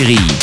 série.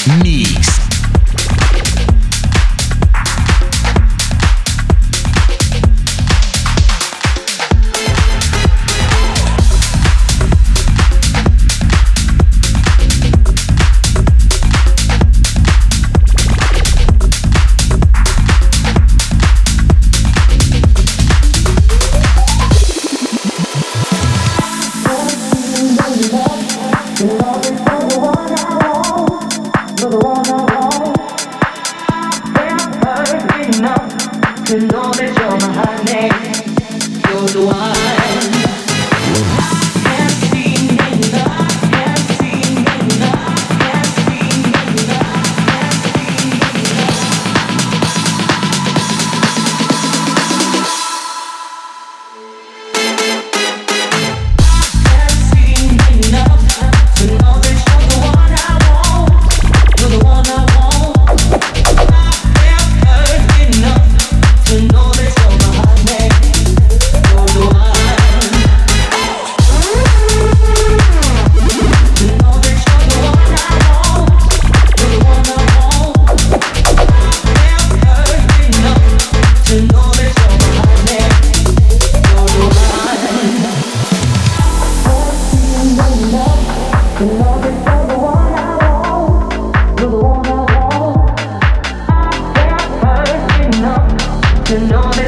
to know that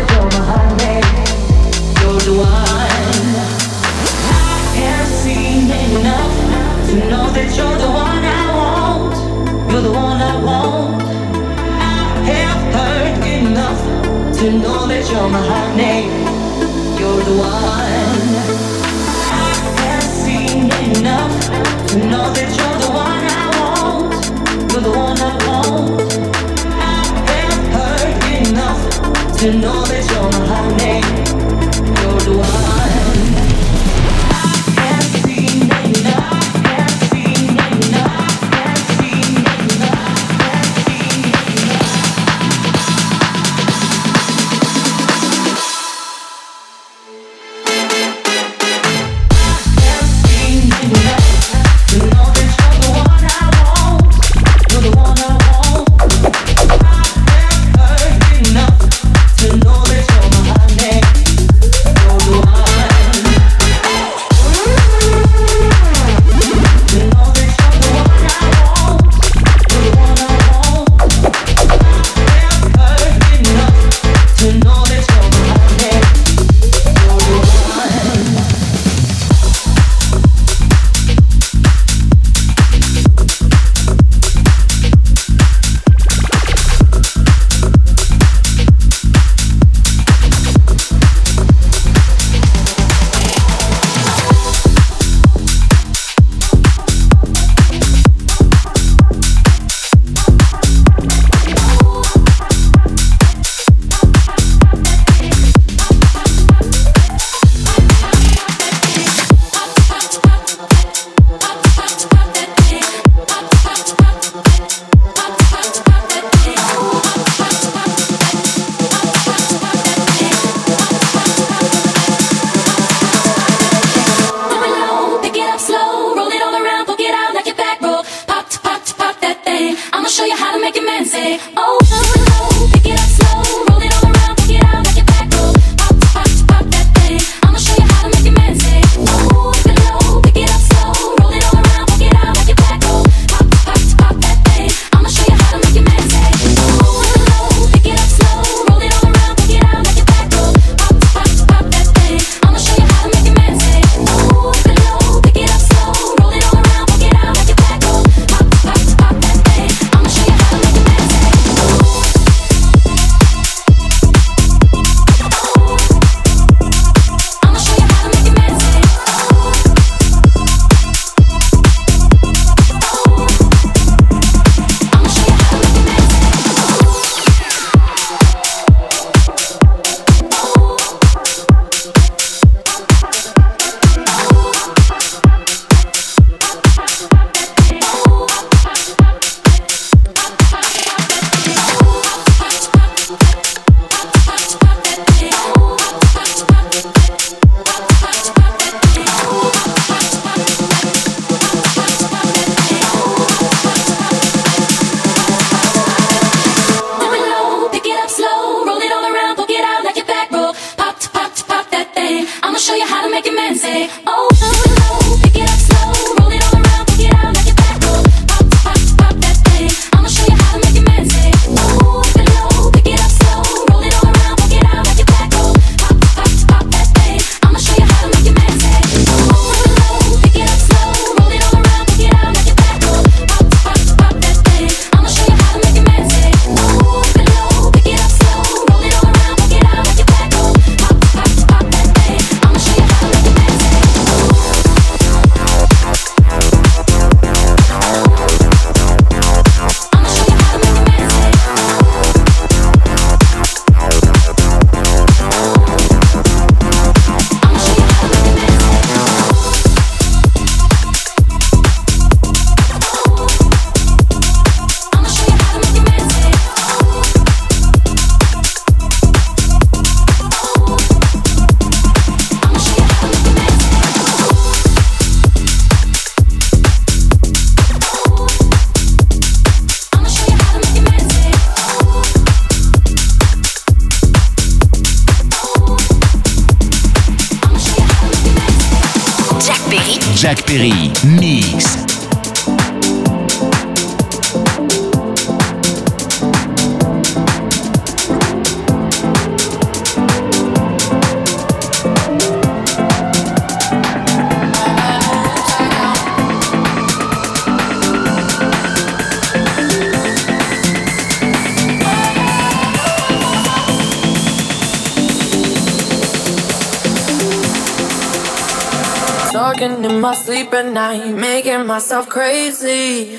myself crazy.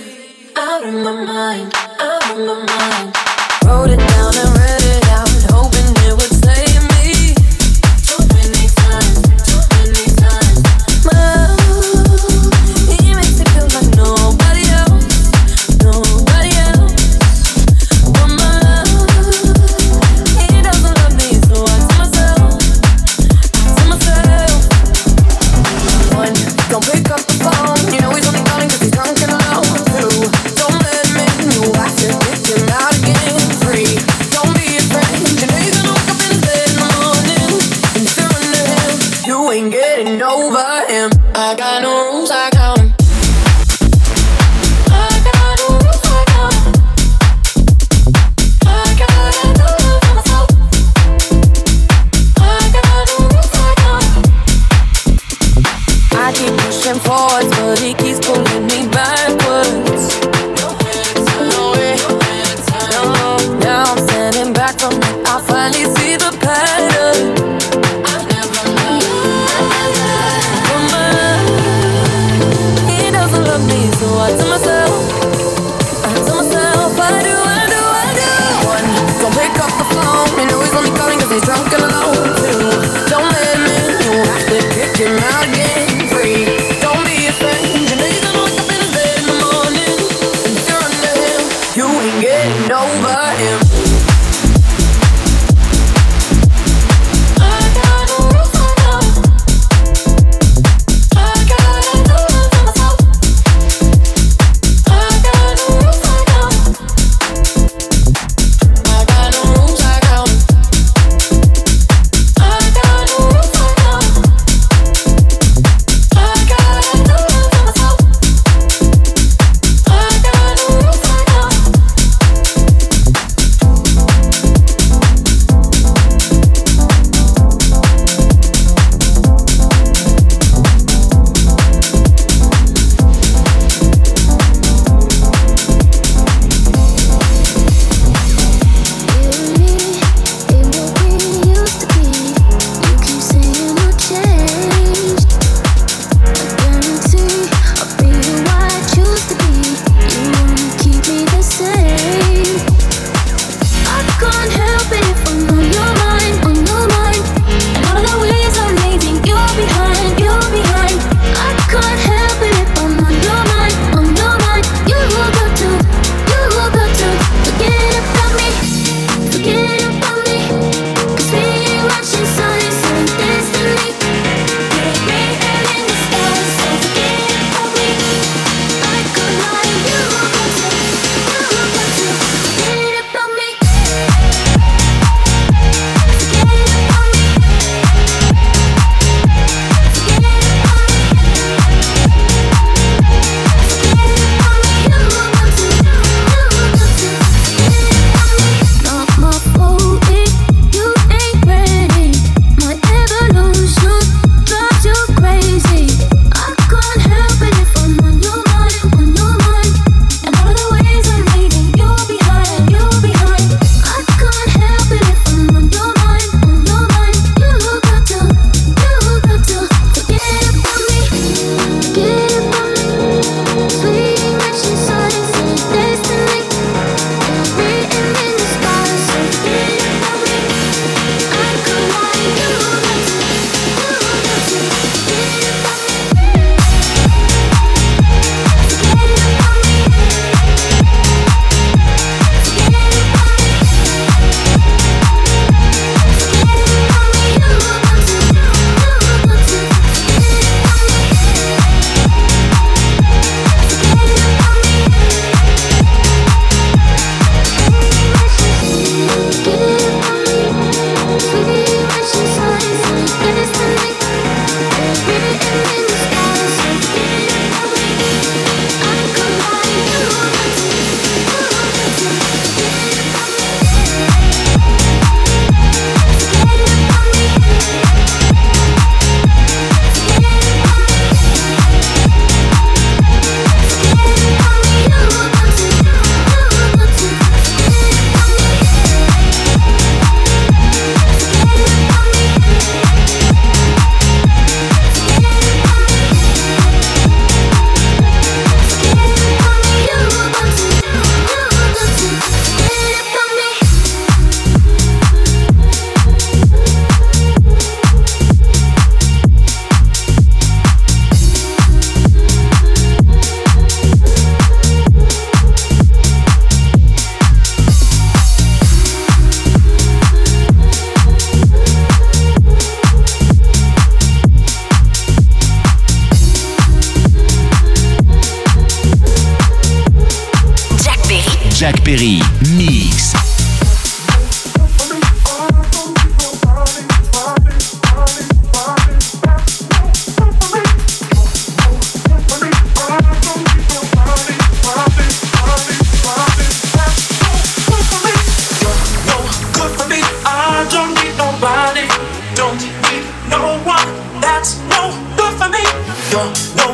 Yo, no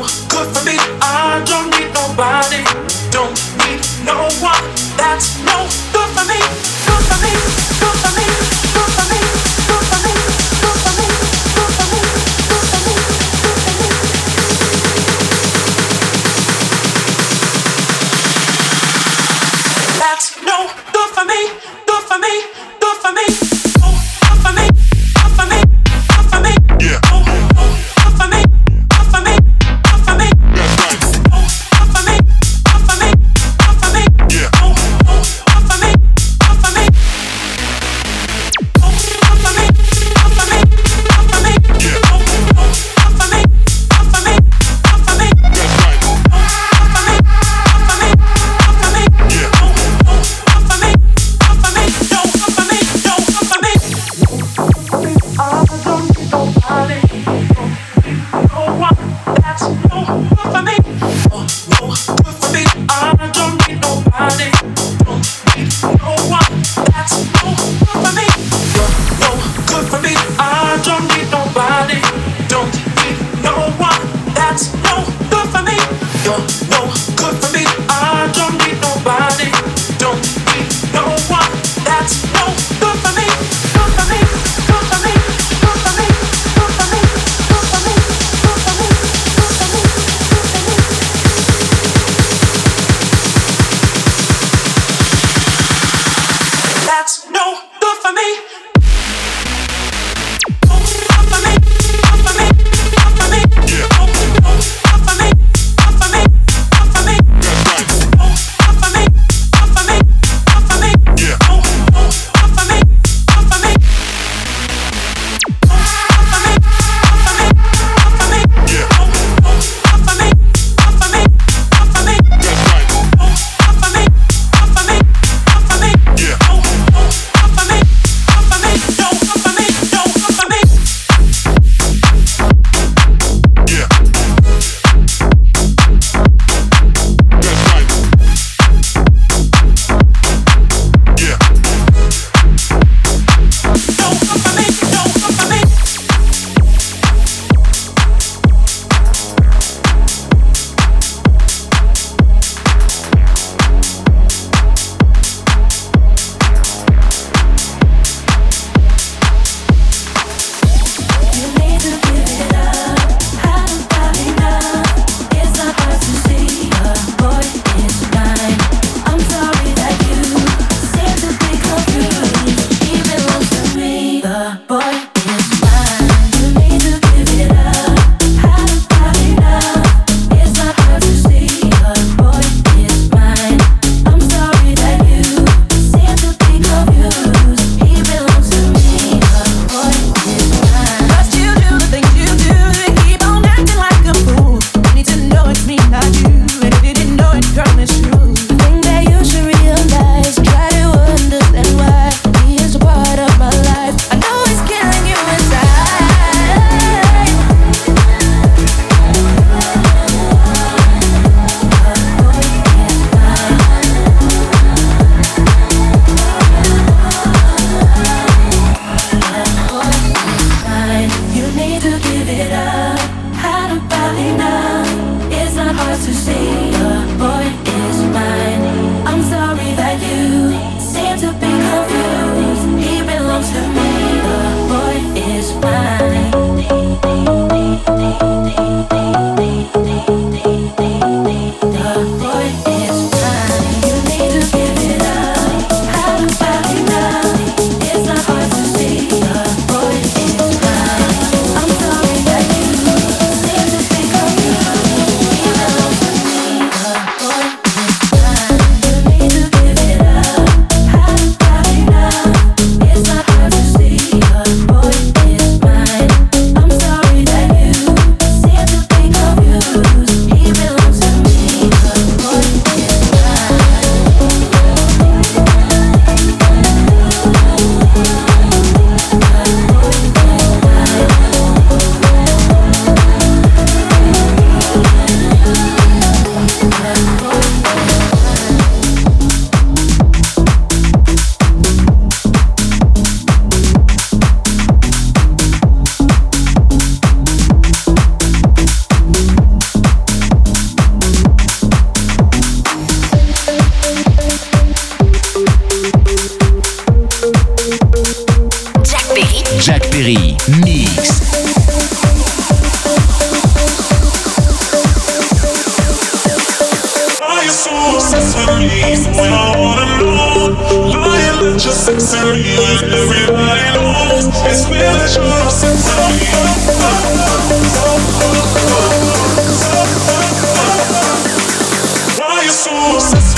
Why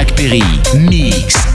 Jacques Mix.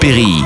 Perry, mix.